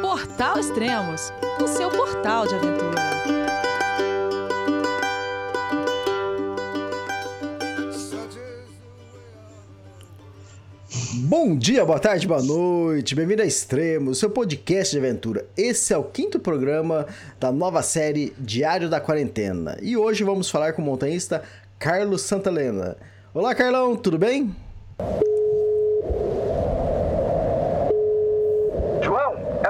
Portal Extremos, o seu portal de aventura. Bom dia, boa tarde, boa noite, bem-vindo a Extremos, seu podcast de aventura. Esse é o quinto programa da nova série Diário da Quarentena. E hoje vamos falar com o montanhista Carlos Santalena. Olá, Carlão, tudo bem? João, é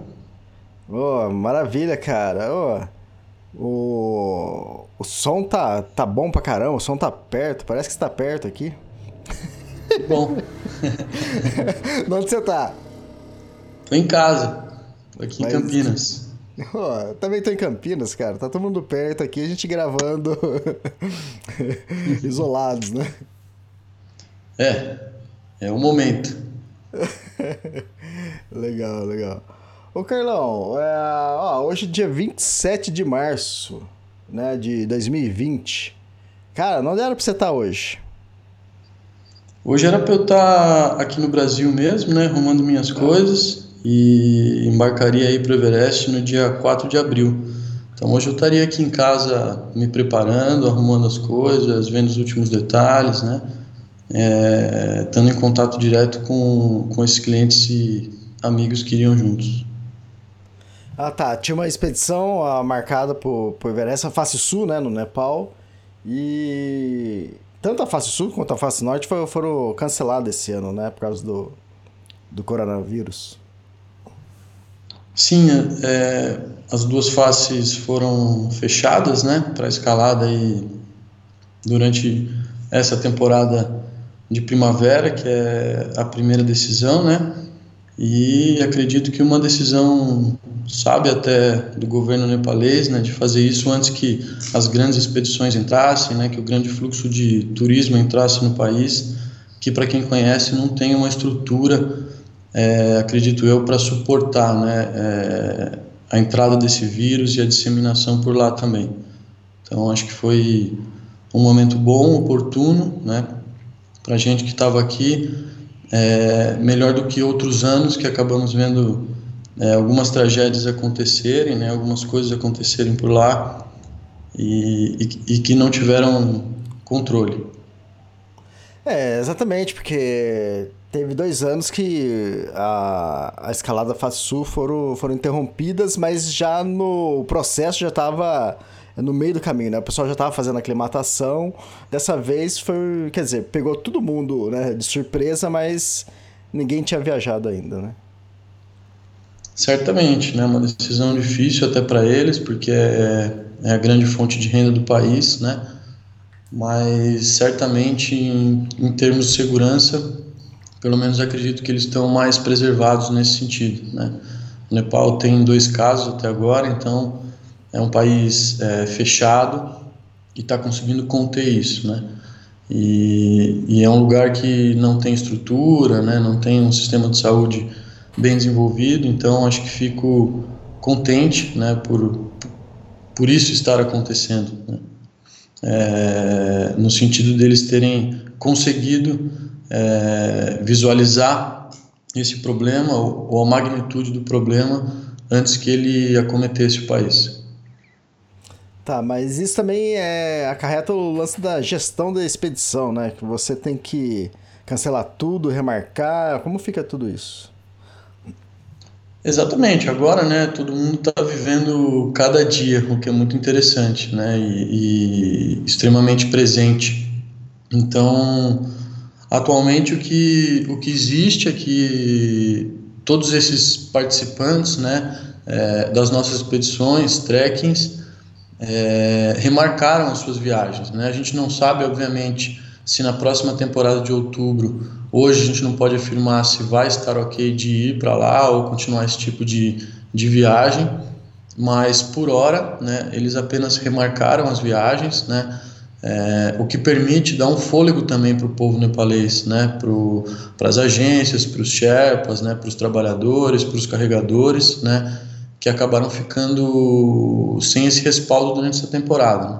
Ô, maravilha, cara. Ô, o, o som tá, tá bom pra caramba, o som tá perto, parece que está perto aqui. Bom, Onde você tá? tô em casa, tô aqui Mas- em Campinas. Ô, também tô em Campinas, cara. Tá todo mundo perto aqui, a gente gravando isolados, né? É, é o momento. Legal, legal. Ô Carlão, é, ó, hoje é dia 27 de março, né, de 2020. Cara, onde era pra você estar hoje? Hoje era pra eu estar aqui no Brasil mesmo, né, arrumando minhas coisas e embarcaria aí pro Everest no dia 4 de abril. Então hoje eu estaria aqui em casa me preparando, arrumando as coisas, vendo os últimos detalhes, né, é, estando em contato direto com, com esses clientes e amigos que iriam juntos. Ah, tá. Tinha uma expedição ah, marcada pro, pro Everest, a face sul, né, no Nepal. E tanto a face sul quanto a face norte foi- foram canceladas esse ano, né, por causa do, do coronavírus. Sim, é, as duas faces foram fechadas, né, para escalada aí durante essa temporada de primavera, que é a primeira decisão, né, e acredito que uma decisão sábia até do governo nepalês, né, de fazer isso antes que as grandes expedições entrassem, né, que o grande fluxo de turismo entrasse no país, que para quem conhece não tem uma estrutura é, acredito eu, para suportar né, é, a entrada desse vírus e a disseminação por lá também. Então, acho que foi um momento bom, oportuno, né, para gente que estava aqui, é, melhor do que outros anos que acabamos vendo é, algumas tragédias acontecerem, né, algumas coisas acontecerem por lá e, e, e que não tiveram controle. É, exatamente, porque teve dois anos que a, a escalada sul foram, foram interrompidas, mas já no processo já estava no meio do caminho, né? O pessoal já estava fazendo aclimatação. Dessa vez foi, quer dizer, pegou todo mundo né, de surpresa, mas ninguém tinha viajado ainda, né? Certamente, né? Uma decisão difícil até para eles, porque é, é a grande fonte de renda do país, né? Mas certamente, em, em termos de segurança, pelo menos acredito que eles estão mais preservados nesse sentido, né? O Nepal tem dois casos até agora, então é um país é, fechado e está conseguindo conter isso, né? E, e é um lugar que não tem estrutura, né? Não tem um sistema de saúde bem desenvolvido, então acho que fico contente, né? Por por isso estar acontecendo, né? É, no sentido deles terem conseguido é, visualizar esse problema ou, a magnitude do problema antes que ele acometesse o país. Tá, mas isso também é acarreta o lance da gestão da expedição, né? Que você tem que cancelar tudo, remarcar. Como fica tudo isso? Exatamente, agora né, todo mundo está vivendo cada dia, o que é muito interessante né, e, e extremamente presente. Então, atualmente o que, o que existe é que todos esses participantes né, é, das nossas expedições, trekkings, é, remarcaram as suas viagens. Né? A gente não sabe, obviamente, se na próxima temporada de outubro, hoje a gente não pode afirmar se vai estar ok de ir para lá ou continuar esse tipo de, de viagem, mas por hora né, eles apenas remarcaram as viagens, né, é, o que permite dar um fôlego também para o povo nepalês, né, para as agências, para os Sherpas, né, para os trabalhadores, para os carregadores, né, que acabaram ficando sem esse respaldo durante essa temporada. Né?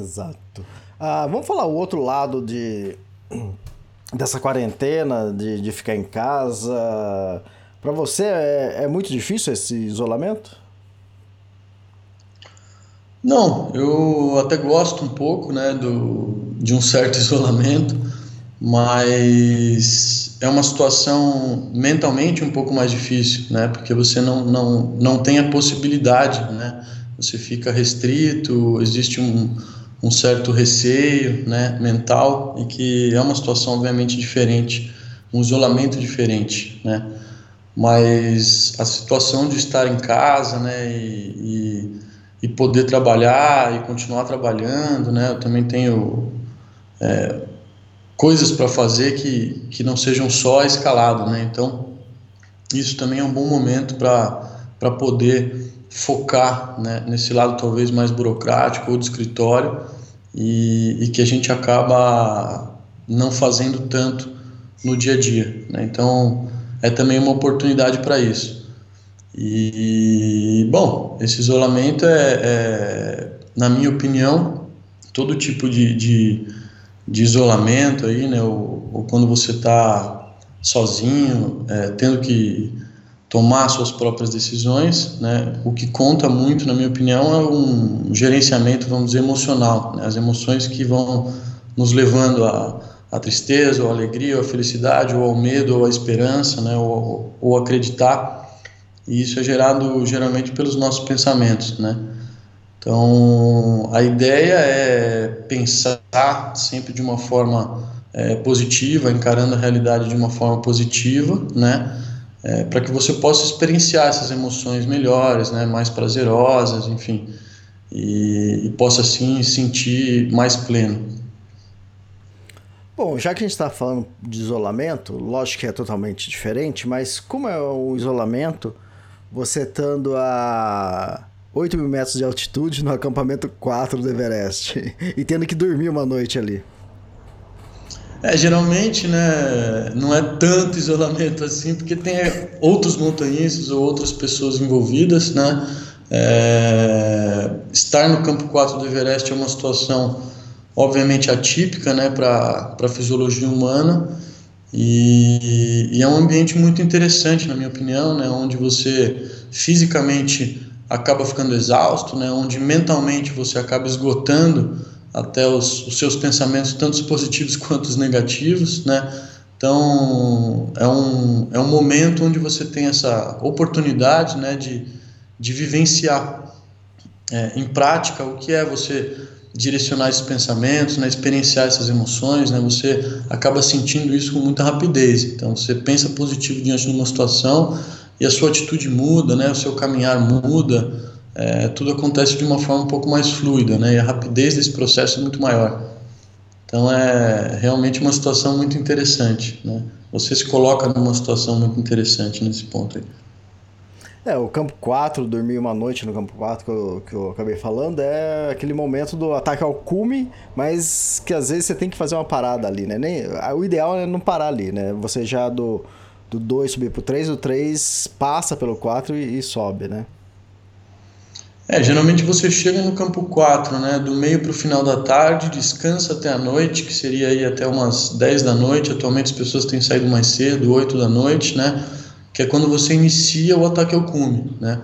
Exato. Ah, vamos falar o outro lado de dessa quarentena, de, de ficar em casa. Para você é, é muito difícil esse isolamento? Não, eu até gosto um pouco, né, do, de um certo isolamento, mas é uma situação mentalmente um pouco mais difícil, né, porque você não, não, não tem a possibilidade, né, você fica restrito, existe um, um certo receio né, mental e que é uma situação obviamente diferente, um isolamento diferente, né? Mas a situação de estar em casa, né, e, e, e poder trabalhar e continuar trabalhando, né? Eu também tenho é, coisas para fazer que, que não sejam só escalado, né? Então isso também é um bom momento para para poder focar né, nesse lado talvez mais burocrático ou de escritório e, e, que a gente acaba não fazendo tanto no dia a dia. Né? Então é também uma oportunidade para isso. E bom, esse isolamento é, é, na minha opinião, todo tipo de, de, de isolamento aí, né? Ou, ou quando você está sozinho, é, tendo que tomar suas próprias decisões, né? O que conta muito, na minha opinião, é um gerenciamento, vamos dizer, emocional, né? As emoções que vão nos levando a, a tristeza, ou a alegria, ou a felicidade, ou ao medo, ou a esperança, né? Ou, ou acreditar. E isso é gerado geralmente pelos nossos pensamentos, né? Então, a ideia é pensar sempre de uma forma é, positiva, encarando a realidade de uma forma positiva, né? É, para que você possa experienciar essas emoções melhores, né, mais prazerosas, enfim, e, e possa assim sentir mais pleno. Bom, já que a gente está falando de isolamento, lógico que é totalmente diferente, mas como é o isolamento, você estando a 8 mil metros de altitude no acampamento 4 do Everest e tendo que dormir uma noite ali? É, geralmente, né, não é tanto isolamento assim, porque tem outros montanhistas ou outras pessoas envolvidas, né? É, estar no campo 4 do Everest é uma situação obviamente atípica, né, para a fisiologia humana e, e, é um ambiente muito interessante, na minha opinião, né, onde você fisicamente acaba ficando exausto, né, onde mentalmente você acaba esgotando até os, os seus pensamentos, tanto os positivos quanto os negativos, né? Então, é um, é um momento onde você tem essa oportunidade né, de, de vivenciar é, em prática o que é você direcionar esses pensamentos, né, experienciar essas emoções, né, você acaba sentindo isso com muita rapidez. Então, você pensa positivo diante de uma situação e a sua atitude muda, né, o seu caminhar muda, é, tudo acontece de uma forma um pouco mais fluida, né? E a rapidez desse processo é muito maior. Então é realmente uma situação muito interessante, né? Você se coloca numa situação muito interessante nesse ponto aí. É, o campo 4, dormir uma noite no campo 4 que eu, que eu acabei falando, é aquele momento do ataque ao cume, mas que às vezes você tem que fazer uma parada ali, né? Nem, o ideal é não parar ali, né? Você já do, do 2 subir pro 3, o 3 passa pelo 4 e, e sobe, né? É, geralmente você chega no campo 4, né, do meio para o final da tarde, descansa até a noite, que seria aí até umas 10 da noite. Atualmente as pessoas têm saído mais cedo, 8 da noite, né, que é quando você inicia o ataque ao cume, né.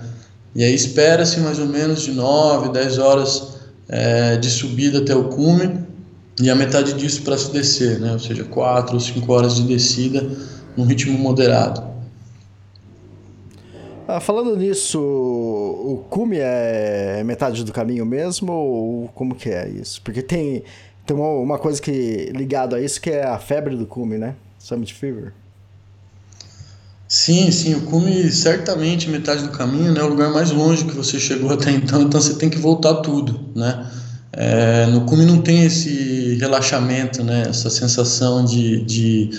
E aí espera-se mais ou menos de 9, 10 horas é, de subida até o cume e a metade disso para se descer, né, ou seja, 4 ou 5 horas de descida num ritmo moderado. Ah, falando nisso, o cume é metade do caminho mesmo ou como que é isso? Porque tem, tem uma, coisa que ligado a isso que é a febre do cume, né? Summit Fever. Sim, sim, o cume certamente metade do caminho, né, o lugar mais longe que você chegou até então, então você tem que voltar tudo, né? É, no cume não tem esse relaxamento, né, essa sensação de, de,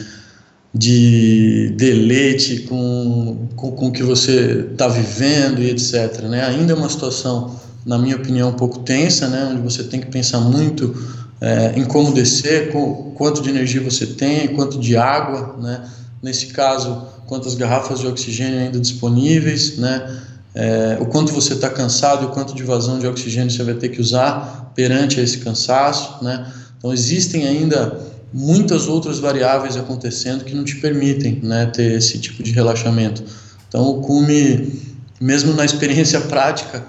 de deleite com, com, com o que você está vivendo e etc. Né? Ainda é uma situação, na minha opinião, um pouco tensa, né, onde você tem que pensar muito é, em como descer, com, quanto de energia você tem, quanto de água, né? nesse caso, quantas garrafas de oxigênio ainda disponíveis, né? É, o quanto você está cansado o quanto de vazão de oxigênio você vai ter que usar perante esse cansaço, né? Então existem ainda muitas outras variáveis acontecendo que não te permitem, né, ter esse tipo de relaxamento. Então o cume, mesmo na experiência prática,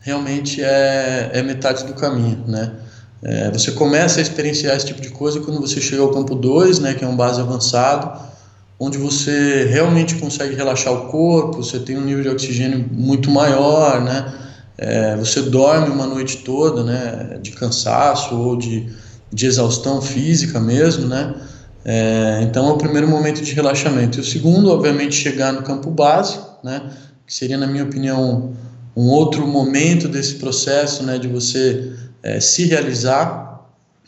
realmente é, é metade do caminho, né? É, você começa a experienciar esse tipo de coisa quando você chega ao campo 2, né, que é um base avançado, onde você realmente consegue relaxar o corpo, você tem um nível de oxigênio muito maior, né? É, você dorme uma noite toda, né, de cansaço ou de, de exaustão física mesmo, né? É, então é o primeiro momento de relaxamento. E o segundo, obviamente, chegar no campo base, né? Que seria, na minha opinião, um outro momento desse processo, né, de você é, se realizar,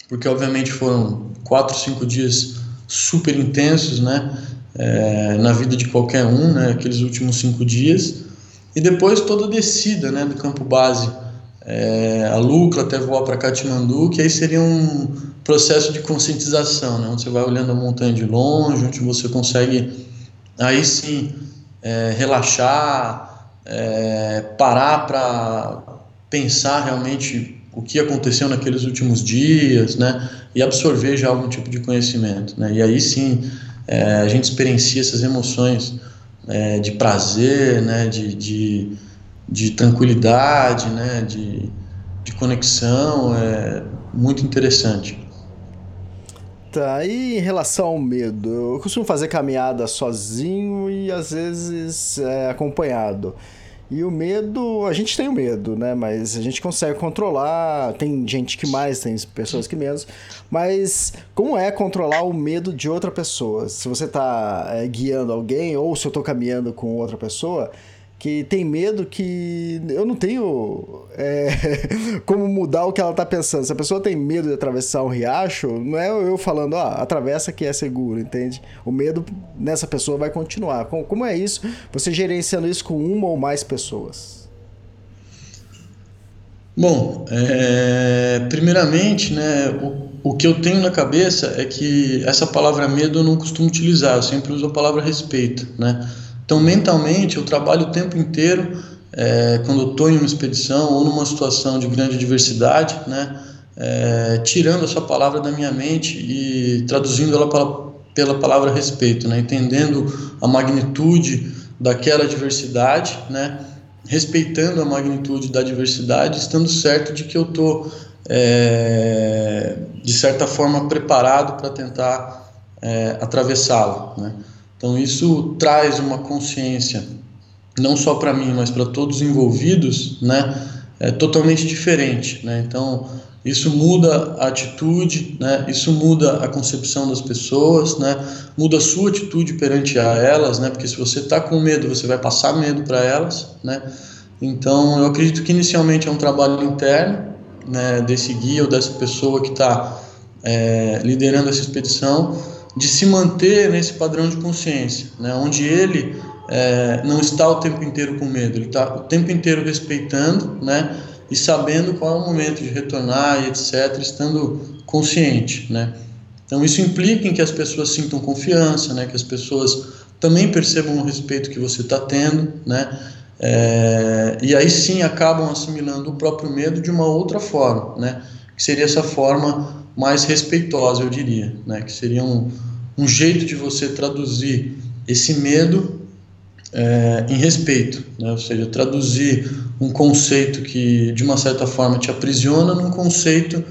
porque obviamente foram quatro, cinco dias super intensos, né? é, na vida de qualquer um, né, aqueles últimos cinco dias, e depois toda a descida né, do campo base, é, a Lucla até voar para Katmandu, que aí seria um processo de conscientização, né, onde você vai olhando a montanha de longe, onde você consegue aí sim é, relaxar, é, parar para pensar realmente o que aconteceu naqueles últimos dias, né, e absorver já algum tipo de conhecimento, né, e aí sim é, a gente experiencia essas emoções é, de prazer, né, de, de, de tranquilidade, né, de, de conexão, é muito interessante. Tá, e em relação ao medo? Eu costumo fazer caminhada sozinho e às vezes é, acompanhado. E o medo, a gente tem o medo, né? Mas a gente consegue controlar. Tem gente que mais, tem pessoas que menos. Mas como é controlar o medo de outra pessoa? Se você está é, guiando alguém ou se eu estou caminhando com outra pessoa, que tem medo que eu não tenho é, como mudar o que ela tá pensando. Se a pessoa tem medo de atravessar um riacho, não é eu falando, ó, ah, atravessa que é seguro, entende? O medo nessa pessoa vai continuar. Como é isso? Você gerenciando isso com uma ou mais pessoas? Bom, é, primeiramente, né, o, o que eu tenho na cabeça é que essa palavra medo eu não costumo utilizar, eu sempre uso a palavra respeito, né? Então, mentalmente, eu trabalho o tempo inteiro, é, quando estou em uma expedição ou numa situação de grande diversidade, né, é, tirando essa palavra da minha mente e traduzindo ela pela, pela palavra respeito, né, entendendo a magnitude daquela diversidade, né, respeitando a magnitude da diversidade, estando certo de que eu estou, é, de certa forma, preparado para tentar é, atravessá-la. Né. Então isso traz uma consciência, não só para mim, mas para todos os envolvidos, né? É totalmente diferente, né? Então isso muda a atitude, né? Isso muda a concepção das pessoas, né? Muda a sua atitude perante a elas, né? Porque se você está com medo, você vai passar medo para elas, né? Então eu acredito que inicialmente é um trabalho interno, né? Desse guia ou dessa pessoa que está é, liderando essa expedição de se manter nesse padrão de consciência, né, onde ele é, não está o tempo inteiro com medo, ele está o tempo inteiro respeitando, né, e sabendo qual é o momento de retornar e etc, estando consciente, né. Então isso implica em que as pessoas sintam confiança, né, que as pessoas também percebam o respeito que você está tendo, né, é, e aí sim acabam assimilando o próprio medo de uma outra forma, né, que seria essa forma mais respeitosa, eu diria, né? que seria um, um jeito de você traduzir esse medo é, em respeito, né? ou seja, traduzir um conceito que de uma certa forma te aprisiona num conceito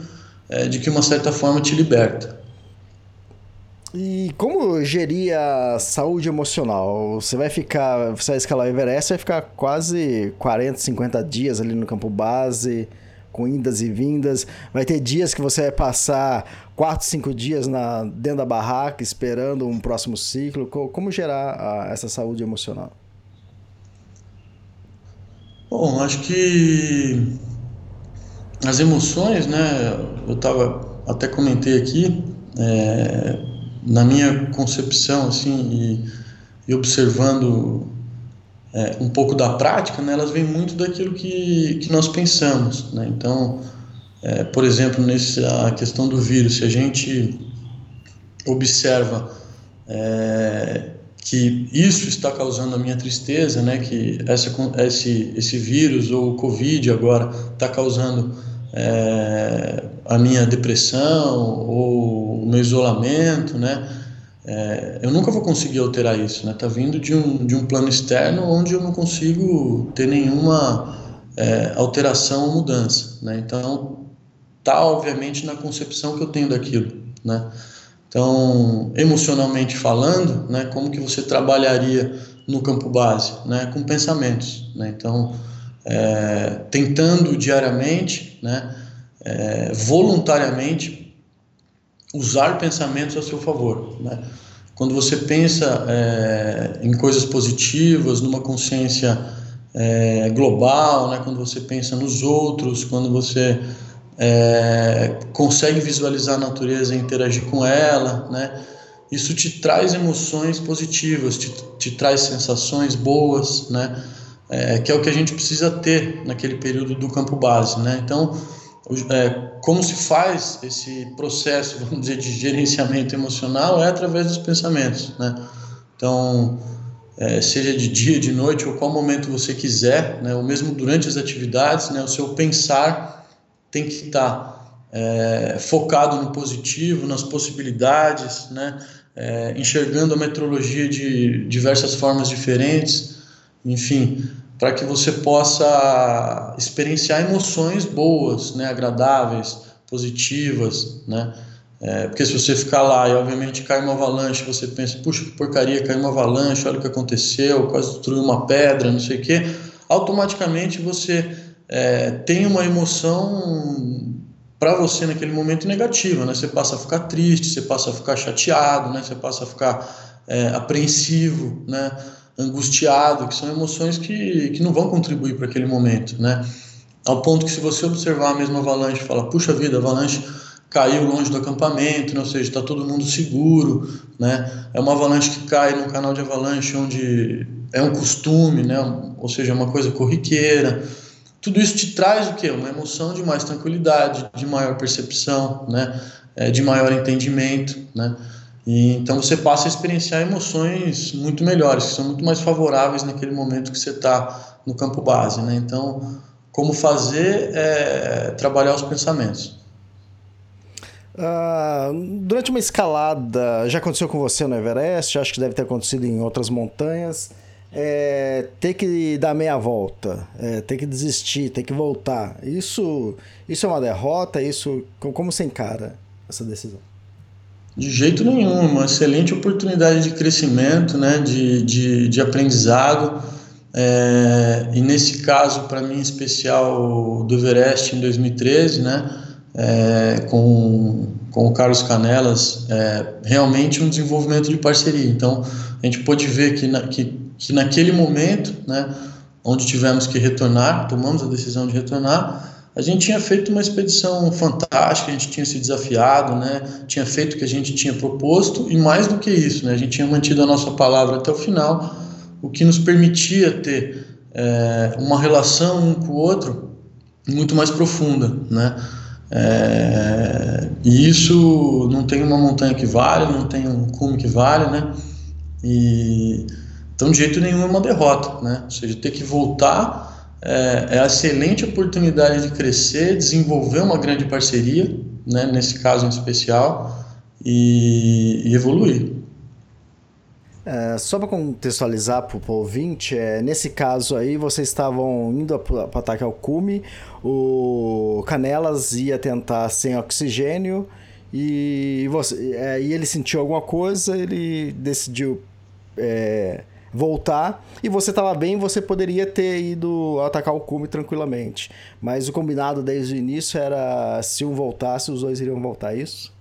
é, de que uma certa forma te liberta. E como gerir a saúde emocional? Você vai ficar, você vai escalar o Everest, vai ficar quase 40, 50 dias ali no campo base com indas e vindas. Vai ter dias que você vai passar quatro, cinco dias na, dentro da barraca esperando um próximo ciclo. Como gerar a, essa saúde emocional? Bom, acho que as emoções, né? Eu tava até comentei aqui, é, na minha concepção, assim, e, e observando é, um pouco da prática, né, elas vêm muito daquilo que, que nós pensamos. Né? Então, é, por exemplo, nessa questão do vírus, se a gente observa é, que isso está causando a minha tristeza, né, que essa, esse, esse vírus ou o Covid agora está causando é, a minha depressão ou o meu isolamento, né, é, eu nunca vou conseguir alterar isso, né? Tá vindo de um, de um plano externo onde eu não consigo ter nenhuma é, alteração ou mudança, né? Então, tá obviamente na concepção que eu tenho daquilo, né? Então, emocionalmente falando, né? Como que você trabalharia no campo base, né? Com pensamentos, né? Então, é, tentando diariamente, né? É, voluntariamente usar pensamentos a seu favor. Né? Quando você pensa é, em coisas positivas, numa consciência é, global, né? quando você pensa nos outros, quando você é, consegue visualizar a natureza e interagir com ela, né? isso te traz emoções positivas, te, te traz sensações boas, né? Que é o que a gente precisa ter naquele período do campo base. Né? Então, como se faz esse processo, vamos dizer, de gerenciamento emocional é através dos pensamentos, né? Então, é, seja de dia, de noite ou qual momento você quiser, né? Ou mesmo durante as atividades, né? O seu pensar tem que estar é, focado no positivo, nas possibilidades, né? É, enxergando a metrologia de diversas formas diferentes, enfim, para que você possa experienciar emoções boas, né, agradáveis, positivas, né? É, porque se você ficar lá e obviamente cai uma avalanche, você pensa, puxa que porcaria, caiu uma avalanche, olha o que aconteceu, quase destruiu uma pedra, não sei o quê, automaticamente você é, tem uma emoção para você naquele momento negativa, né? Você passa a ficar triste, você passa a ficar chateado, né? Você passa a ficar é, apreensivo, né? Angustiado, que são emoções que, que não vão contribuir para aquele momento, né? Ao ponto que se você observar a mesma avalanche falar, puxa vida, a avalanche caiu longe do acampamento, né? ou seja, está todo mundo seguro, né? É uma avalanche que cai num canal de avalanche onde é um costume, né? Ou seja, é uma coisa corriqueira. Tudo isso te traz o quê? Uma emoção de mais tranquilidade, de maior percepção, né? É, de maior entendimento, né? E, então você passa a experienciar emoções muito melhores, que são muito mais favoráveis naquele momento que você está no campo base. Né? Então, como fazer é trabalhar os pensamentos. Uh, durante uma escalada, já aconteceu com você no Everest, acho que deve ter acontecido em outras montanhas, é, ter que dar meia volta, é, ter que desistir, ter que voltar. Isso, isso é uma derrota? Isso, como você encara essa decisão? De jeito nenhum, uma excelente oportunidade de crescimento, né, de, de, de aprendizado. É, e nesse caso, para mim, especial do Everest em 2013, né, é, com, com o Carlos Canelas, é, realmente um desenvolvimento de parceria. Então, a gente pôde ver que, na, que, que naquele momento, né, onde tivemos que retornar, tomamos a decisão de retornar, a gente tinha feito uma expedição fantástica, a gente tinha se desafiado, né? tinha feito o que a gente tinha proposto e mais do que isso, né? a gente tinha mantido a nossa palavra até o final, o que nos permitia ter é, uma relação um com o outro muito mais profunda. Né? É, e isso não tem uma montanha que vale, não tem um cume que vale, né? E, então, de jeito nenhum é uma derrota, né? Ou seja, ter que voltar é, é a excelente oportunidade de crescer, desenvolver uma grande parceria, né, nesse caso em especial, e, e evoluir. É, só para contextualizar para o ouvinte, é, nesse caso aí vocês estavam indo para ataque ao cume, o Canelas ia tentar sem oxigênio e, você, é, e ele sentiu alguma coisa, ele decidiu é, voltar e você estava bem, você poderia ter ido atacar o cume tranquilamente. Mas o combinado desde o início era se um voltasse, os dois iriam voltar, é isso?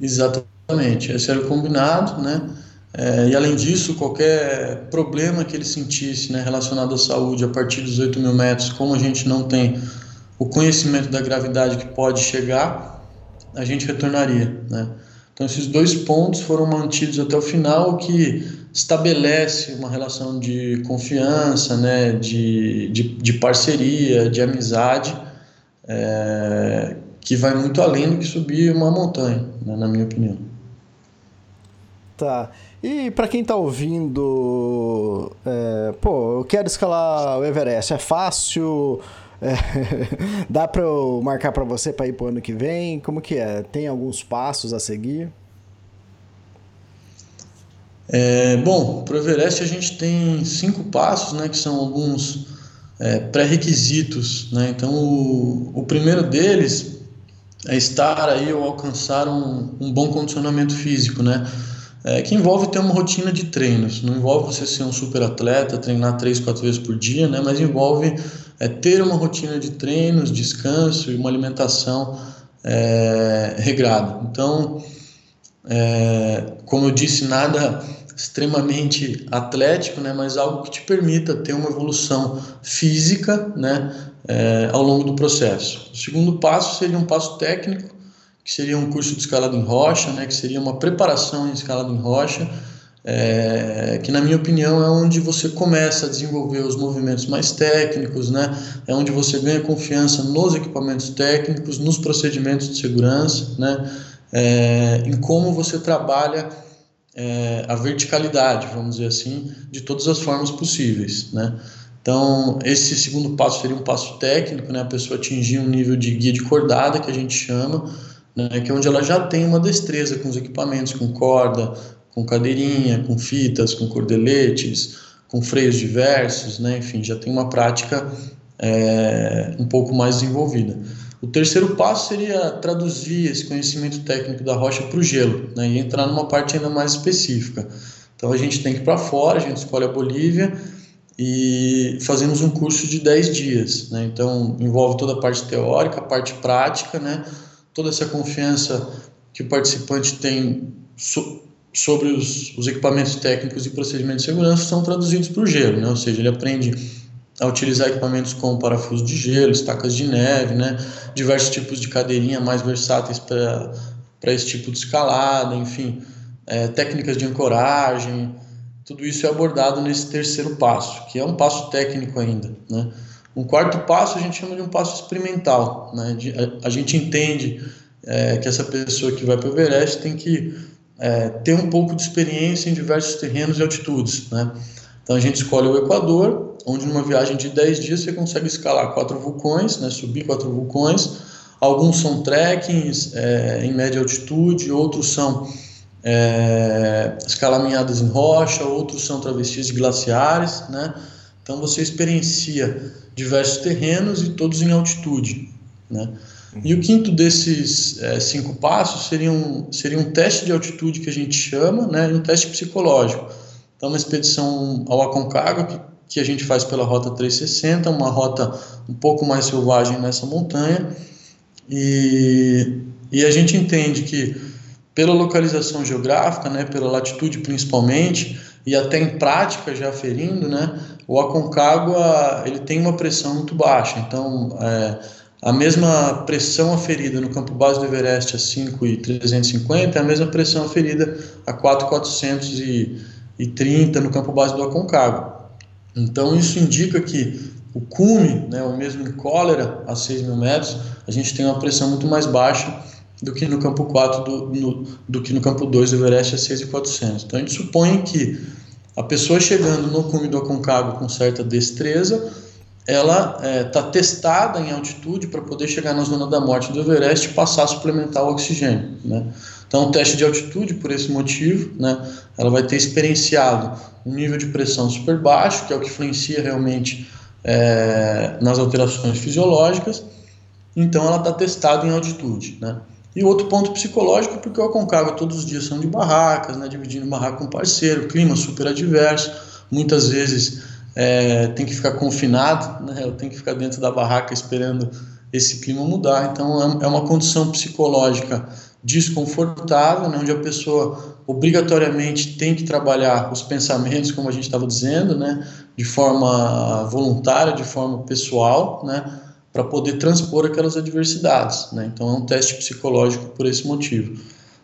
Exatamente, esse era o combinado, né? É, e além disso, qualquer problema que ele sentisse né, relacionado à saúde a partir dos 8 mil metros, como a gente não tem o conhecimento da gravidade que pode chegar, a gente retornaria. Né? Então, esses dois pontos foram mantidos até o final, que estabelece uma relação de confiança, né, de, de, de parceria, de amizade, é, que vai muito além do que subir uma montanha, né, na minha opinião. Tá. E para quem tá ouvindo, é, pô, eu quero escalar o Everest, é fácil? É, dá para eu marcar para você para ir pro ano que vem? Como que é? Tem alguns passos a seguir? É, bom, para o Everest a gente tem cinco passos, né, que são alguns é, pré-requisitos. Né? Então, o, o, primeiro deles é estar aí ou alcançar um, um bom condicionamento físico, né? É, que envolve ter uma rotina de treinos. Não envolve você ser um super atleta, treinar três, quatro vezes por dia, né? Mas envolve é, ter uma rotina de treinos, descanso e uma alimentação é, regrada. Então, é, como eu disse, nada extremamente atlético, né, mas algo que te permita ter uma evolução física né, é, ao longo do processo. O segundo passo seria um passo técnico, que seria um curso de escalada em rocha, né, que seria uma preparação em escalada em rocha, é, que na minha opinião é onde você começa a desenvolver os movimentos mais técnicos, né? É onde você ganha confiança nos equipamentos técnicos, nos procedimentos de segurança, né? É, em como você trabalha é, a verticalidade, vamos dizer assim, de todas as formas possíveis, né? Então, esse segundo passo seria um passo técnico, né? A pessoa atingir um nível de guia de cordada, que a gente chama, né? que é onde ela já tem uma destreza com os equipamentos, com corda, com cadeirinha, com fitas, com cordeletes, com freios diversos, né? Enfim, já tem uma prática é, um pouco mais desenvolvida. O terceiro passo seria traduzir esse conhecimento técnico da rocha para o gelo né, e entrar numa parte ainda mais específica. Então a gente tem que ir para fora, a gente escolhe a Bolívia e fazemos um curso de 10 dias. Né? Então envolve toda a parte teórica, a parte prática, né? toda essa confiança que o participante tem sobre os, os, equipamentos técnicos e procedimentos de segurança são traduzidos para o gelo, né? ou seja, ele aprende a utilizar equipamentos como parafuso de gelo, estacas de neve, né? diversos tipos de cadeirinha mais versáteis para esse tipo de escalada, enfim, é, técnicas de ancoragem, tudo isso é abordado nesse terceiro passo, que é um passo técnico ainda. Né? Um quarto passo a gente chama de um passo experimental. Né? A, a gente entende é, que essa pessoa que vai para o Everest tem que é, ter um pouco de experiência em diversos terrenos e altitudes. Né? Então a gente escolhe o Equador, onde numa viagem de 10 dias você consegue escalar quatro vulcões, né, subir quatro vulcões. Alguns são trekkings é, em média altitude, outros são é, escalaminhadas em rocha, outros são travestis de glaciares, né? Então você experiencia diversos terrenos e todos em altitude, né? E o quinto desses é, cinco passos seria um, seria um teste de altitude que a gente chama, né? Um teste psicológico. Então, uma expedição ao Aconcagua, que que a gente faz pela Rota 360, uma rota um pouco mais selvagem nessa montanha. E, e a gente entende que pela localização geográfica, né, pela latitude principalmente, e até em prática já ferindo, né, o Aconcagua ele tem uma pressão muito baixa. Então, é, a mesma pressão aferida no campo base do Everest a 5,350 é a mesma pressão aferida a 4,430 no campo base do Aconcagua. Então isso indica que o cume, né, o mesmo em cólera a 6 mil metros, a gente tem uma pressão muito mais baixa do que no campo 4 do, no, do que no campo 2 do Everest a 6,400. Então a gente supõe que a pessoa chegando no cume do Aconcagua com certa destreza, ela está é, tá testada em altitude para poder chegar na zona da morte do Everest e passar a suplementar o oxigênio. Né? Então, o teste de altitude, por esse motivo, né, ela vai ter experienciado um nível de pressão super baixo, que é o que influencia realmente é, nas alterações fisiológicas. Então, ela está testada em altitude. Né? E outro ponto psicológico, porque o Aconcagua todos os dias são de barracas, né, dividindo barraca com parceiro, clima super adverso muitas vezes é, tem que ficar confinado, né? eu tenho que ficar dentro da barraca esperando esse clima mudar. Então é, é uma condição psicológica desconfortável, né? onde a pessoa obrigatoriamente tem que trabalhar os pensamentos, como a gente estava dizendo, né? de forma voluntária, de forma pessoal, né? para poder transpor aquelas adversidades. Né? Então é um teste psicológico por esse motivo.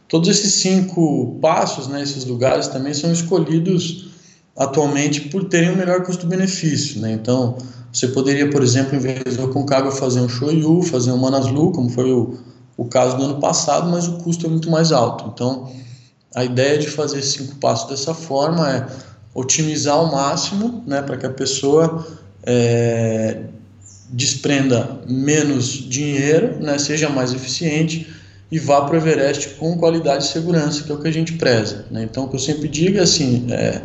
Todos esses cinco passos, né, esses lugares também são escolhidos atualmente por terem um melhor custo-benefício. Né? Então, você poderia, por exemplo, em vez do Concagua fazer um Shoyu, fazer um Manaslu, como foi o, o caso do ano passado, mas o custo é muito mais alto. Então, a ideia de fazer cinco passos dessa forma é otimizar ao máximo, né, para que a pessoa é, desprenda menos dinheiro, né, seja mais eficiente e vá para o Everest com qualidade e segurança, que é o que a gente preza. Né? Então, o que eu sempre digo é assim, é,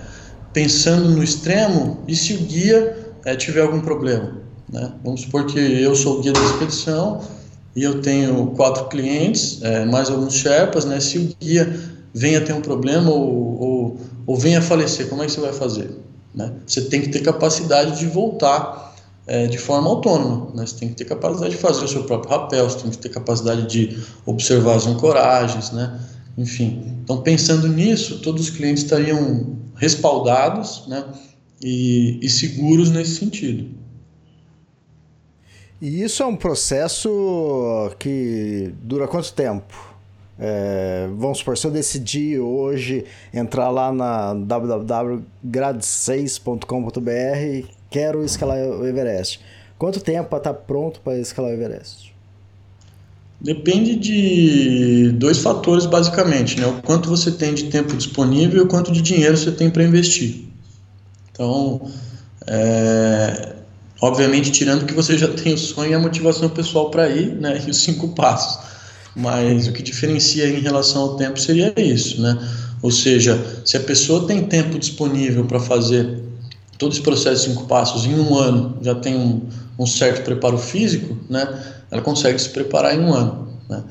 pensando no extremo, e se o guia é, tiver algum problema? Né? Vamos supor que eu sou o guia da expedição e eu tenho quatro clientes, é, mais alguns Sherpas, né? se o guia venha ter um problema ou, ou, ou venha falecer, como é que você vai fazer? Né? Você tem que ter capacidade de voltar é, de forma autônoma. Né? Você tem que ter capacidade de fazer o seu próprio rapel, você tem que ter capacidade de observar as ancoragens, né? enfim. Então, pensando nisso, todos os clientes estariam respaldados né? e, e seguros nesse sentido. E isso é um processo que dura quanto tempo? É, vamos supor, se eu decidir hoje entrar lá na www.grade6.com.br quero escalar o Everest. Quanto tempo para estar tá pronto para escalar o Everest? Depende de dois fatores basicamente, né? O quanto você tem de tempo disponível e o quanto de dinheiro você tem para investir. Então, é, obviamente tirando que você já tem o sonho e a motivação pessoal para ir, né? E os cinco passos. Mas o que diferencia em relação ao tempo seria isso, né? Ou seja, se a pessoa tem tempo disponível para fazer todo esse processo de cinco passos em um ano já tem um, um certo preparo físico, né, ela consegue se preparar em um ano, né,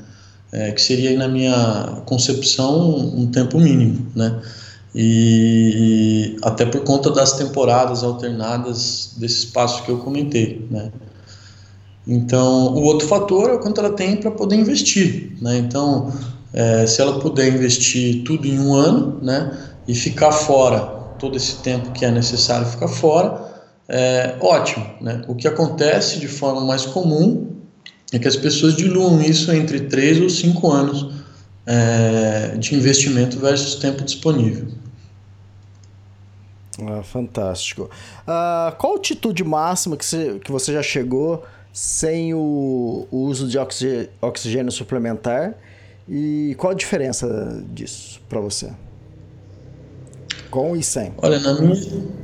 é, que seria na minha concepção um tempo mínimo, né, e até por conta das temporadas alternadas desse espaço que eu comentei, né. Então, o outro fator é o quanto ela tem para poder investir, né. Então, é, se ela puder investir tudo em um ano, né, e ficar fora todo esse tempo que é necessário ficar fora, é ótimo. Né? O que acontece de forma mais comum é que as pessoas diluam isso entre 3 ou 5 anos é, de investimento versus tempo disponível. Ah, fantástico. Ah, qual altitude máxima que você, que você já chegou sem o, o uso de oxigênio, oxigênio suplementar? E qual a diferença disso para você? Com e sem? Olha, na minha,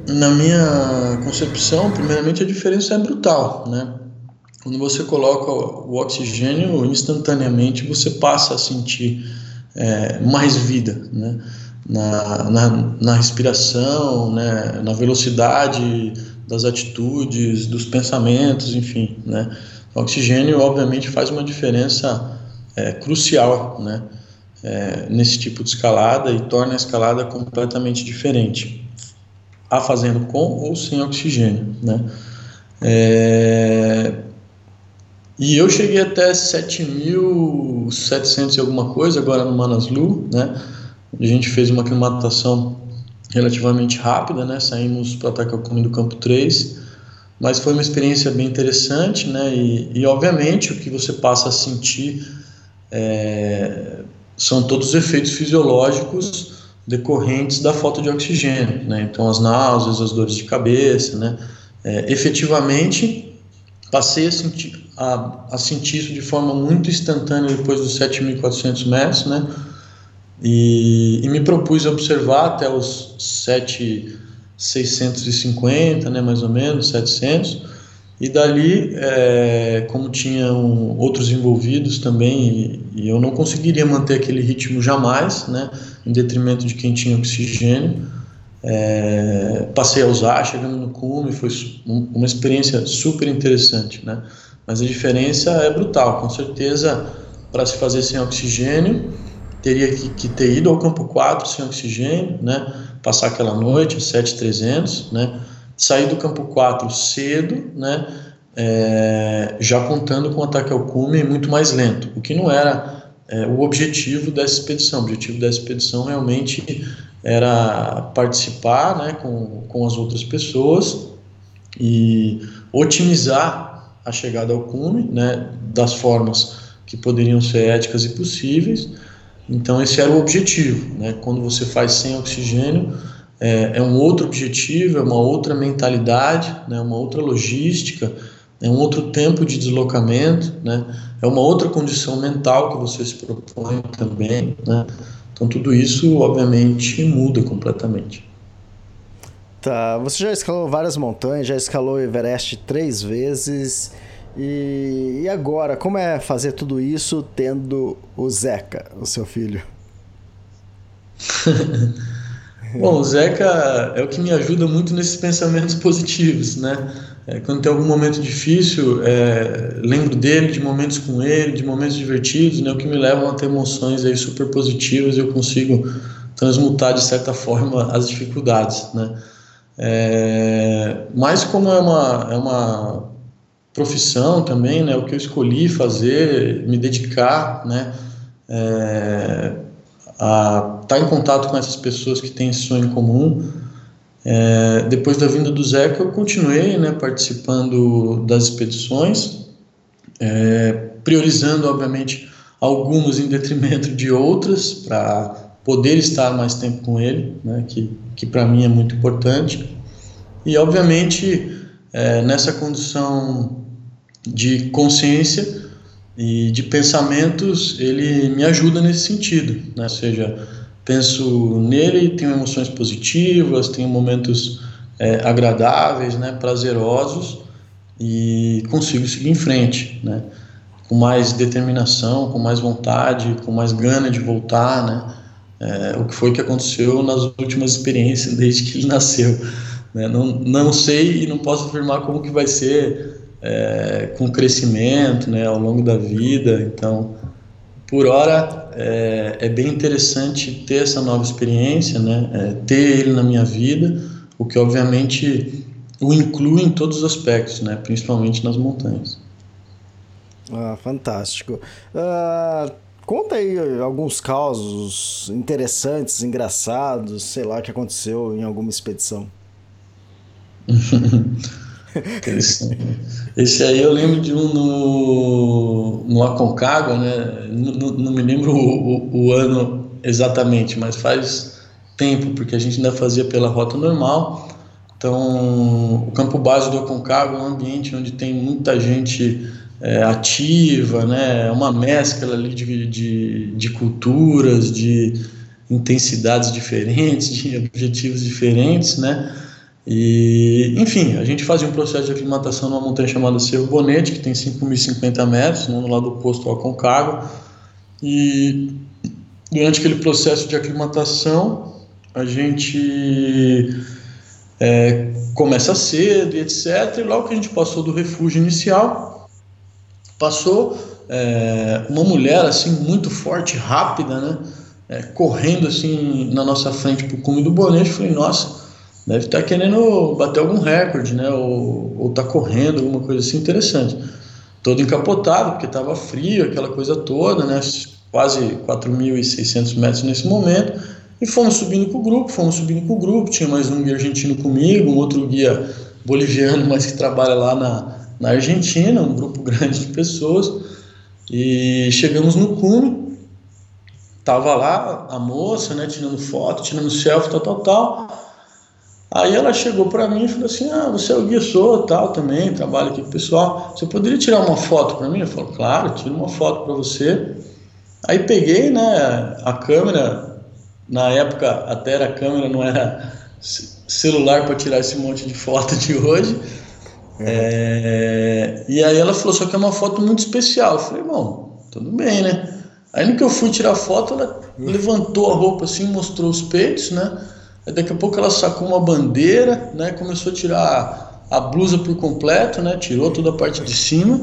na minha concepção, primeiramente a diferença é brutal, né? Quando você coloca o oxigênio, instantaneamente você passa a sentir é, mais vida, né? Na, na, na respiração, né? na velocidade das atitudes, dos pensamentos, enfim, né? O oxigênio, obviamente, faz uma diferença é, crucial, né? é, nesse tipo de escalada e torna a escalada completamente diferente, a fazendo com ou sem oxigênio, né? É, e eu cheguei até 7.700 e alguma coisa agora no Manaslu, né? A gente fez uma aclimatação relativamente rápida, né? Saímos para Atacacune do Campo 3, mas foi uma experiência bem interessante, né? E, e obviamente o que você passa a sentir é, são todos efeitos fisiológicos decorrentes da falta de oxigênio, né? Então as náuseas, as dores de cabeça, né? É, efetivamente passei a sentir, a, a sentir isso de forma muito instantânea depois dos 7.400 metros, né? E, e, me propus observar até os 7.650, né? Mais ou menos 700 e dali, é, como tinham outros envolvidos também, e, e, eu não conseguiria manter aquele ritmo jamais, né, em detrimento de quem tinha oxigênio. É, passei a usar, chegando no cume, foi uma experiência super interessante, né? Mas a diferença é brutal, com certeza, para se fazer sem oxigênio, teria que, que, ter ido ao campo 4 sem oxigênio, né? Passar aquela noite, 7300, né? Sair do campo 4 cedo, né? É, já contando com o ataque ao cume muito mais lento, o que não era é, o objetivo dessa expedição. O objetivo dessa expedição realmente era participar né, com, com as outras pessoas e otimizar a chegada ao cume né, das formas que poderiam ser éticas e possíveis. Então, esse era o objetivo. Né? Quando você faz sem oxigênio, é, é um outro objetivo, é uma outra mentalidade, né, uma outra logística é um outro tempo de deslocamento, né? é uma outra condição mental que você se propõe também. Né? Então, tudo isso, obviamente, muda completamente. Tá, você já escalou várias montanhas, já escalou o Everest três vezes. E, e agora, como é fazer tudo isso tendo o Zeca, o seu filho? Bom, o Zeca é o que me ajuda muito nesses pensamentos positivos, né? É, quando tem algum momento difícil, é, lembro dele, de momentos com ele, de momentos divertidos, né, o que me levam a ter emoções aí super positivas e eu consigo transmutar de certa forma as dificuldades, né. É, mas como é uma, é uma profissão também, né, o que eu escolhi fazer, me dedicar, né, é, a estar em contato com essas pessoas que têm esse sonho comum, é, depois da vinda do Zeca, eu continuei né, participando das expedições, é, priorizando, obviamente, algumas em detrimento de outras, para poder estar mais tempo com ele, né, que, que para mim é muito importante. E, obviamente, é, nessa condição de consciência e de pensamentos, ele me ajuda nesse sentido, né, ou seja, penso nele, tenho emoções positivas, tenho momentos é, agradáveis, né, prazerosos e consigo seguir em frente, né, com mais determinação, com mais vontade, com mais gana de voltar, né, é, o que foi que aconteceu nas últimas experiências desde que ele nasceu. Né, não, não sei e não posso afirmar como que vai ser é, com o crescimento, né, ao longo da vida, então por hora é, é, bem interessante ter essa nova experiência, né? É, ter ele na minha vida, o que obviamente o inclui em todos os aspectos, né? principalmente nas montanhas. Ah, fantástico. Uh, conta aí alguns causos interessantes, engraçados, sei lá, que aconteceu em alguma expedição. Esse, esse, aí eu lembro de um no, no Aconcagua, né? Não, não me lembro o, o, o, ano exatamente, mas faz tempo, porque a gente ainda fazia pela rota normal. Então, o campo base do Aconcagua é um ambiente onde tem muita gente é, ativa, né? É uma mescla ali de, de, de culturas, de intensidades diferentes, de objetivos diferentes, né? E, enfim, a gente fazia um processo de aclimatação numa montanha chamada Cerro Bonete, que tem 5.050 metros, no lado oposto ao Concagua. E durante aquele processo de aclimatação, a gente é, começa cedo e etc. E logo que a gente passou do refúgio inicial, passou é, uma mulher assim muito forte, rápida, né? É, correndo assim na nossa frente para o cume do Bonete. Falei, nossa deve estar tá querendo bater algum recorde, né? Ou, ou tá correndo, alguma coisa assim interessante. Todo encapotado, porque estava frio, aquela coisa toda, né? Quase 4.600 metros nesse momento. E fomos subindo com o grupo, fomos subindo com o grupo. Tinha mais um guia argentino comigo, um outro guia boliviano, mas que trabalha lá na, na Argentina, um grupo grande de pessoas. E chegamos no cume, tava lá a moça, né, tirando foto, tirando selfie, tal, tal, tal. Aí ela chegou para mim e falou assim: Ah, você é o sou, tal, também, trabalho aqui com o pessoal. Você poderia tirar uma foto para mim? Eu falei: Claro, tiro uma foto para você. Aí peguei, né, a câmera. Na época, até era câmera, não era celular para tirar esse monte de foto de hoje. É. É, e aí ela falou: Só que é uma foto muito especial. Eu falei: Bom, tudo bem, né? Aí no que eu fui tirar foto, ela levantou a roupa assim, mostrou os peitos, né? Daqui a pouco ela sacou uma bandeira, né? Começou a tirar a blusa por completo, né? Tirou toda a parte de cima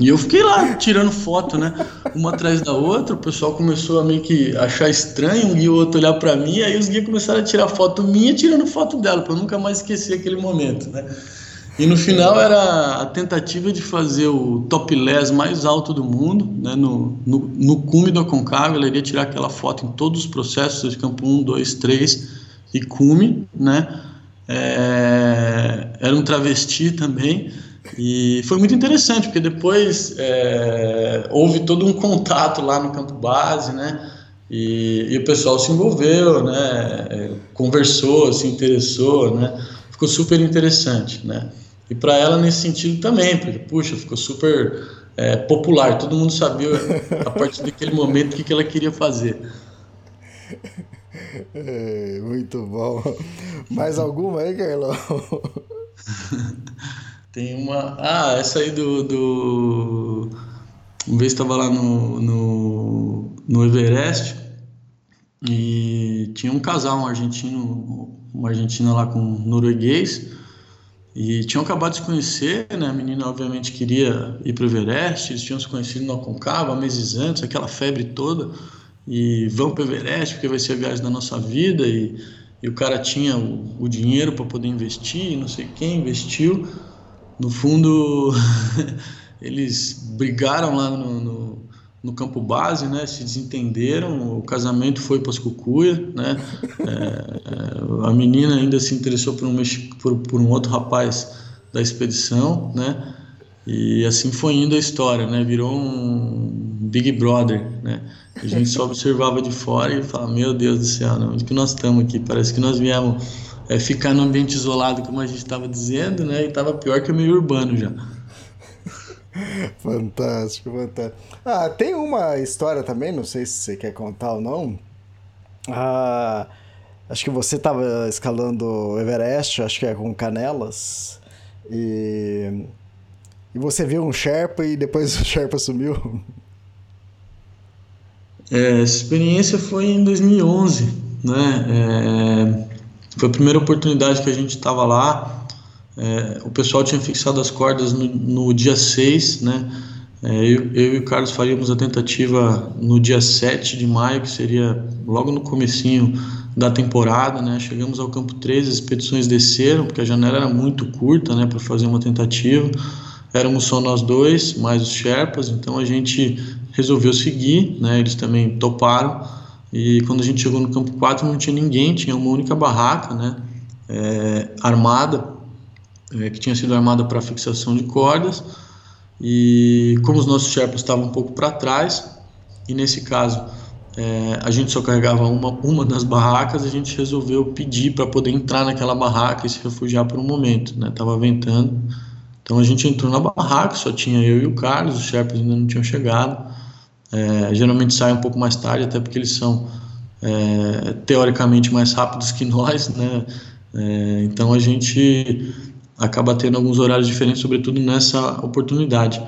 E eu fiquei lá tirando foto, né? Uma atrás da outra. O pessoal começou a meio que achar estranho, um guia e o outro olhar para mim. Aí os guias começaram a tirar foto minha tirando foto dela, para eu nunca mais esquecer aquele momento, né? E no final era a tentativa de fazer o topless mais alto do mundo, né? no, no, no cume do Aconcagua. Ela iria tirar aquela foto em todos os processos de campo 1, 2, 3 e cume, né? É, era um travesti também. E foi muito interessante, porque depois é, houve todo um contato lá no campo base, né? E, e o pessoal se envolveu, né? É, conversou, se interessou, né? Ficou super interessante, né? E para ela nesse sentido também, porque, puxa, ficou super é, popular, todo mundo sabia a partir daquele momento o que, que ela queria fazer. É, muito bom. Mais alguma aí, Carlão? Tem uma. Ah, essa aí do. do... Uma vez estava lá no, no, no Everest e tinha um casal, um argentino, uma argentina lá com um norueguês e tinham acabado de se conhecer, né? A menina obviamente queria ir para o Everest, eles tinham se conhecido no Aconcagua meses antes, aquela febre toda e vão para o Everest porque vai ser a viagem da nossa vida e, e o cara tinha o, o dinheiro para poder investir, não sei quem investiu no fundo, eles brigaram lá no, no, no, campo base, né? Se desentenderam, o casamento foi para as cucuia, né? É, a menina ainda se interessou por um, por, por um outro rapaz da expedição, né? E assim foi indo a história, né? Virou um Big Brother, né? A gente só observava de fora e falava, meu Deus do céu, né? onde que nós estamos aqui? Parece que nós viemos é, ficar no ambiente isolado, como a gente estava dizendo, né? E estava pior que o meio urbano já. fantástico, fantástico. Ah, tem uma história também, não sei se você quer contar ou não. Ah, acho que você estava escalando o Everest, acho que é com Canelas, e, e você viu um Sherpa e depois o Sherpa sumiu. É, essa experiência foi em 2011, né? É, foi a primeira oportunidade que a gente estava lá. É, o pessoal tinha fixado as cordas no, no dia 6, né? É, eu, eu, e o Carlos faríamos a tentativa no dia 7 de maio, que seria logo no comecinho da temporada, né? Chegamos ao campo 13, as expedições desceram, porque a janela era muito curta, né, para fazer uma tentativa. Éramos só nós dois, mais os Sherpas, então a gente resolveu seguir, né? Eles também toparam. E quando a gente chegou no campo 4 não tinha ninguém, tinha uma única barraca, né, é, armada, é, que tinha sido armada para fixação de cordas. E como os nossos Sherpas estavam um pouco para trás, e nesse caso é, a gente só carregava uma, uma das barracas, a gente resolveu pedir para poder entrar naquela barraca e se refugiar por um momento, né? Tava ventando. Então a gente entrou na barraca, só tinha eu e o Carlos, os Sherpas ainda não tinham chegado. É, geralmente saem um pouco mais tarde, até porque eles são é, teoricamente mais rápidos que nós, né? É, então a gente acaba tendo alguns horários diferentes, sobretudo nessa oportunidade.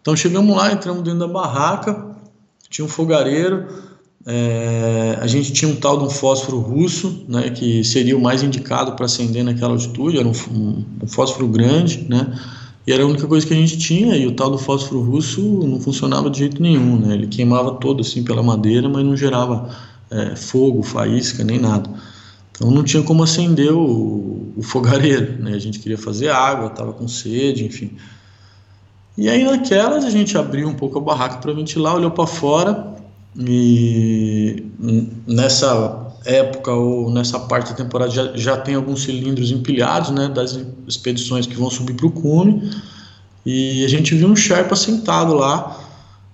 Então chegamos lá, entramos dentro da barraca, tinha um fogareiro, é, a gente tinha um tal de um fósforo russo, né, que seria o mais indicado para acender naquela altitude, era um, um, fósforo grande, né? E era a única coisa que a gente tinha, e o tal do fósforo russo não funcionava de jeito nenhum, né? Ele queimava todo assim pela madeira, mas não gerava é, fogo, faísca, nem nada. Então não tinha como acender o, o fogareiro, né? A gente queria fazer água, estava com sede, enfim. E aí naquelas a gente abriu um pouco a barraca para ventilar, olhou para fora e nessa época ou nessa parte da temporada já, já tem alguns cilindros empilhados, né, das expedições que vão subir para o cume, e a gente viu um Sherpa sentado lá.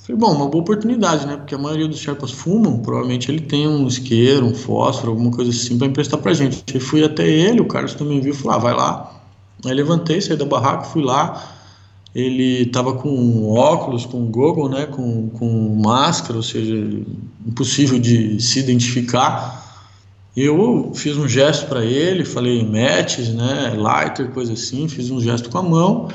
Falei, bom, uma boa oportunidade, né, porque a maioria dos Sherpas fumam, provavelmente ele tem um isqueiro, um fósforo, alguma coisa assim para emprestar para gente. Eu fui até ele, o Carlos também viu, falou, ah, vai lá. Aí levantei, saí da barraca, fui lá, ele estava com óculos, com goggle, né, com, com máscara, ou seja, impossível de se identificar. Eu fiz um gesto para ele, falei matches, né, lighter, coisa assim, fiz um gesto com a mão,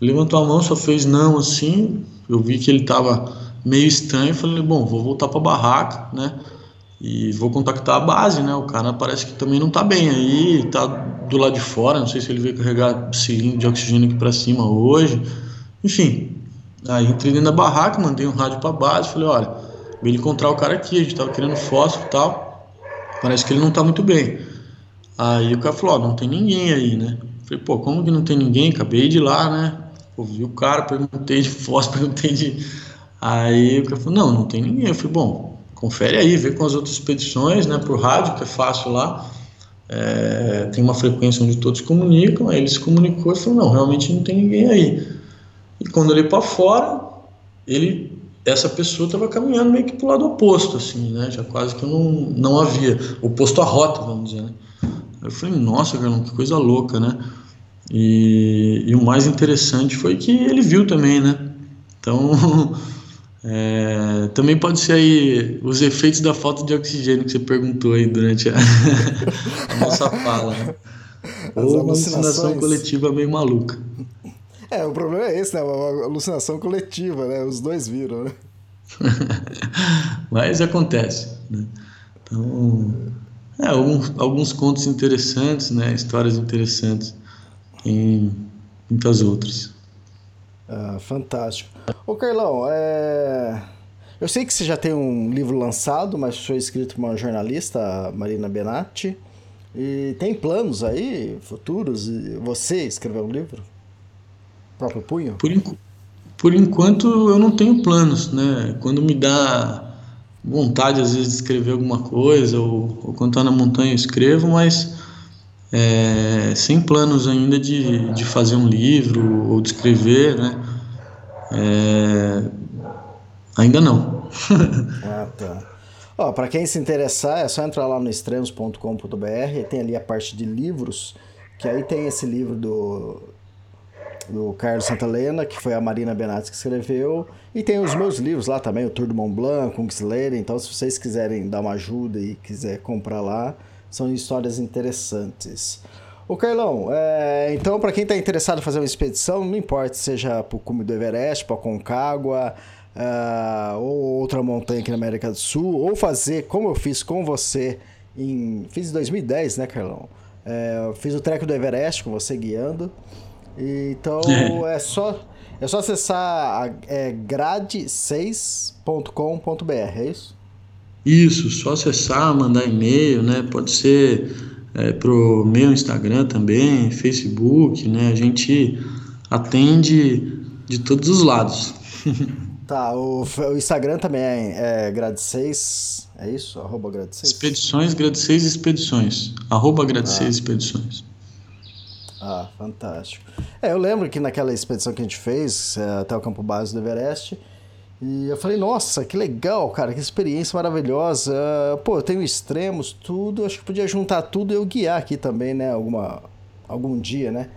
levantou a mão, só fez não assim, eu vi que ele estava meio estranho, falei, bom, vou voltar para a barraca, né, e vou contactar a base, né, o cara parece que também não está bem aí, está do lado de fora, não sei se ele veio carregar cilindro de oxigênio aqui para cima hoje, enfim, Aí entrei dentro da barraca, mandei um rádio pra base, falei, olha, vem encontrar o cara aqui, a gente tava querendo fósforo e tal, parece que ele não tá muito bem. Aí o cara falou, ó, não tem ninguém aí, né? Falei, pô, como que não tem ninguém? Acabei de ir lá, né? Ouvi o cara, perguntei de fósforo, perguntei de... Aí o cara falou, não, não tem ninguém. Eu falei, bom, confere aí, vê com as outras expedições, né, por rádio, que é fácil lá. É, tem uma frequência onde todos comunicam, aí ele se comunicou e falou, não, realmente não tem ninguém aí. E quando ele para fora, ele essa pessoa estava caminhando meio que para o lado oposto, assim, né? Já quase que não, não havia. Oposto à rota, vamos dizer, né? Eu falei, nossa, Carlão, que coisa louca, né? E, e, o mais interessante foi que ele viu também, né? Então, é, também pode ser aí os efeitos da falta de oxigênio que você perguntou aí durante a, a nossa fala, né? Ou uma alucinação coletiva meio maluca. É, o problema é esse, né? Uma alucinação coletiva, né? Os dois viram, né? Mas acontece, né? Então, é, alguns, alguns contos interessantes, né? Histórias interessantes. Tem muitas outras. Ah, fantástico. Ô, Carlão, é... eu sei que você já tem um livro lançado, mas foi escrito por uma jornalista, Marina Benatti. E tem planos aí, futuros? Você escreveu um livro? próprio punho? Por, por enquanto eu não tenho planos, né? Quando me dá vontade às vezes de escrever alguma coisa ou, ou quando estou na montanha eu escrevo, mas é, sem planos ainda de, de fazer um livro ou de escrever, né? É, ainda não. ah, tá. Ó, para quem se interessar, é só entrar lá no extremos.com.br, tem ali a parte de livros, que aí tem esse livro do do Carlos Santalena, que foi a Marina Benatti que escreveu. E tem os meus livros lá também, o Tour do Mont Blanc, Kungsleder. Então, se vocês quiserem dar uma ajuda e quiser comprar lá, são histórias interessantes. Ô Carlão, é, então para quem está interessado em fazer uma expedição, não importa seja para o cume do Everest, para Concagua, uh, ou outra montanha aqui na América do Sul, ou fazer como eu fiz com você em. Fiz em 2010, né, Carlão? É, fiz o treco do Everest com você guiando. Então é, é só é só acessar é, grade6.com.br, é isso? Isso, só acessar, mandar e-mail, né? Pode ser é, pro meu Instagram também, Facebook, né? A gente atende de todos os lados. tá, o, o Instagram também é, é grade6, é isso? Arroba grade6? Expedições, grade6 expedições. Arroba grade6 ah. expedições. Ah, fantástico. É, eu lembro que naquela expedição que a gente fez é, até o campo base do Everest, e eu falei, nossa, que legal, cara, que experiência maravilhosa. Pô, eu tenho extremos, tudo, acho que podia juntar tudo e eu guiar aqui também, né, alguma, algum dia, né?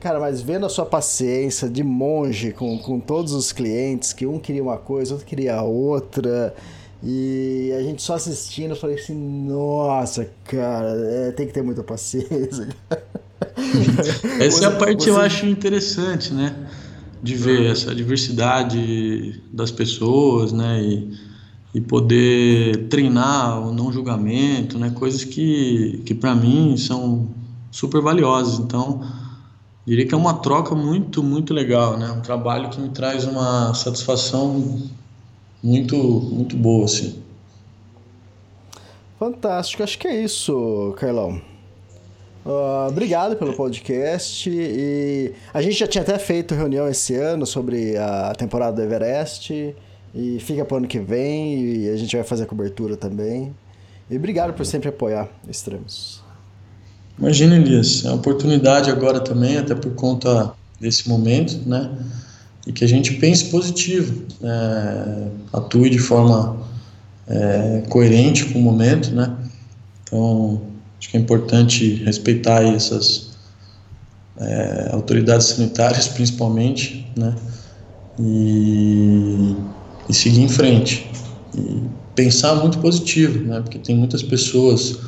Cara, mas vendo a sua paciência de monge com, com todos os clientes, que um queria uma coisa, outro queria outra, e a gente só assistindo, eu falei assim, nossa, cara, é, tem que ter muita paciência. Essa é a parte que eu acho interessante, né? De ver essa diversidade das pessoas, né? E, e poder treinar o não julgamento, né? Coisas que, que para mim são super valiosas. Então, diria que é uma troca muito, muito legal, né? Um trabalho que me traz uma satisfação muito, muito boa, assim. Fantástico, acho que é isso, Carlão. Uh, obrigado pelo podcast. E a gente já tinha até feito reunião esse ano sobre a temporada do Everest. E fica o ano que vem e a gente vai fazer a cobertura também. E obrigado por sempre apoiar Extremos. Imagina, Elias, é uma oportunidade agora também, até por conta desse momento, né? E que a gente pense positivo, é, atue de forma é, coerente com o momento, né? Então, Acho que é importante respeitar essas é, autoridades sanitárias, principalmente, né? E, e, seguir em frente. E pensar muito positivo, né? Porque tem muitas pessoas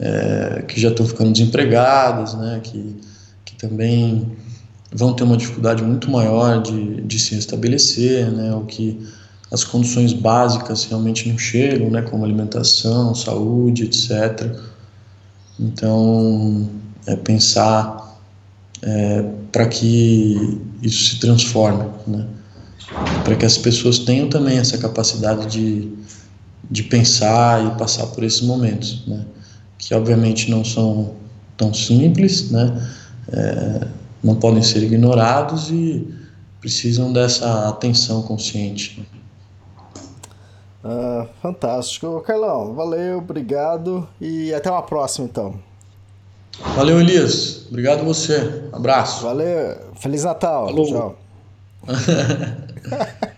é, que já estão ficando desempregadas, né? Que, que também vão ter uma dificuldade muito maior de, de se restabelecer, né? Ou que as condições básicas realmente não chegam, né? Como alimentação, saúde, etc. Então, é pensar é, para que isso se transforme, né? para que as pessoas tenham também essa capacidade de, de pensar e passar por esses momentos, né? que obviamente não são tão simples, né? É, não podem ser ignorados e precisam dessa atenção consciente. Né? Ah, fantástico. Carlão, valeu, obrigado e até uma próxima então. Valeu, Elias. Obrigado a você. Abraço. Valeu. Feliz Natal. Falou. Tchau.